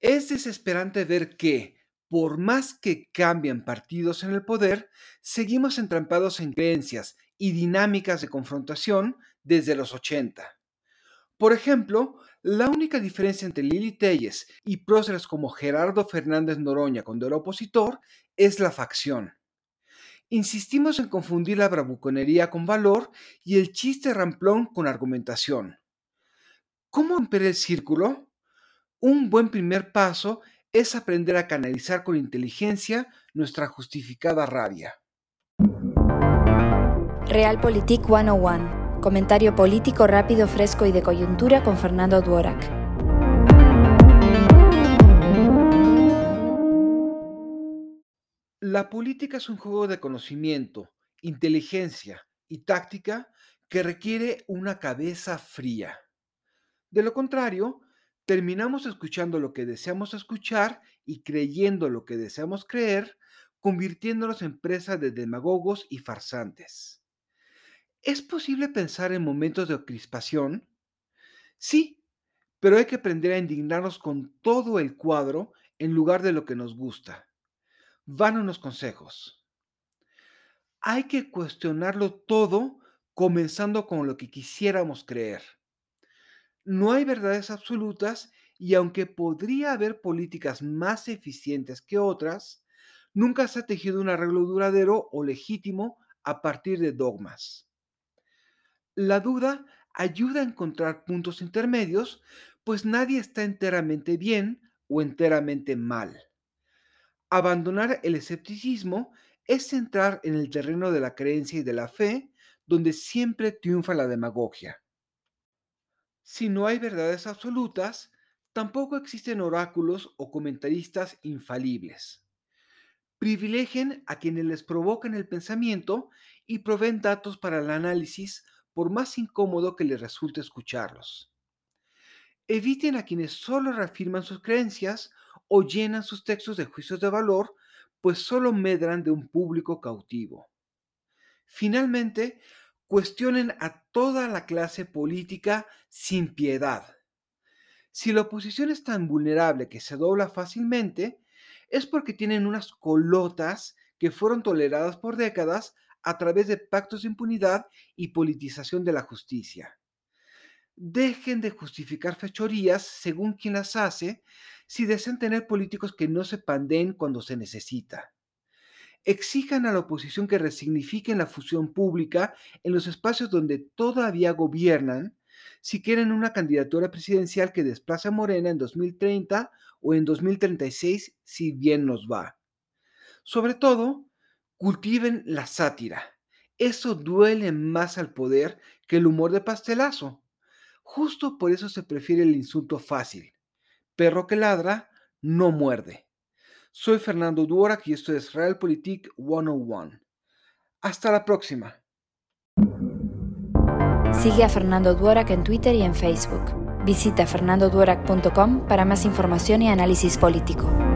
Es desesperante ver que, por más que cambien partidos en el poder, seguimos entrampados en creencias y dinámicas de confrontación desde los 80. Por ejemplo, la única diferencia entre Lili Telles y próceres como Gerardo Fernández Noroña con el opositor es la facción. Insistimos en confundir la bravuconería con valor y el chiste ramplón con argumentación. ¿Cómo romper el círculo? Un buen primer paso es aprender a canalizar con inteligencia nuestra justificada rabia. Realpolitik 101. Comentario político rápido, fresco y de coyuntura con Fernando Duorak. La política es un juego de conocimiento, inteligencia y táctica que requiere una cabeza fría. De lo contrario, terminamos escuchando lo que deseamos escuchar y creyendo lo que deseamos creer, convirtiéndonos en presa de demagogos y farsantes. ¿Es posible pensar en momentos de crispación? Sí, pero hay que aprender a indignarnos con todo el cuadro en lugar de lo que nos gusta van unos consejos. Hay que cuestionarlo todo comenzando con lo que quisiéramos creer. No hay verdades absolutas y aunque podría haber políticas más eficientes que otras, nunca se ha tejido un arreglo duradero o legítimo a partir de dogmas. La duda ayuda a encontrar puntos intermedios, pues nadie está enteramente bien o enteramente mal. Abandonar el escepticismo es entrar en el terreno de la creencia y de la fe, donde siempre triunfa la demagogia. Si no hay verdades absolutas, tampoco existen oráculos o comentaristas infalibles. Privilegien a quienes les provocan el pensamiento y proveen datos para el análisis, por más incómodo que les resulte escucharlos. Eviten a quienes solo reafirman sus creencias o llenan sus textos de juicios de valor, pues solo medran de un público cautivo. Finalmente, cuestionen a toda la clase política sin piedad. Si la oposición es tan vulnerable que se dobla fácilmente, es porque tienen unas colotas que fueron toleradas por décadas a través de pactos de impunidad y politización de la justicia. Dejen de justificar fechorías según quien las hace si desean tener políticos que no se pandeen cuando se necesita. Exijan a la oposición que resignifiquen la fusión pública en los espacios donde todavía gobiernan si quieren una candidatura presidencial que desplace a Morena en 2030 o en 2036 si bien nos va. Sobre todo, cultiven la sátira. Eso duele más al poder que el humor de pastelazo. Justo por eso se prefiere el insulto fácil. Perro que ladra, no muerde. Soy Fernando Duorak y esto es Realpolitik 101. Hasta la próxima. Sigue a Fernando Duorak en Twitter y en Facebook. Visita fernandoduorak.com para más información y análisis político.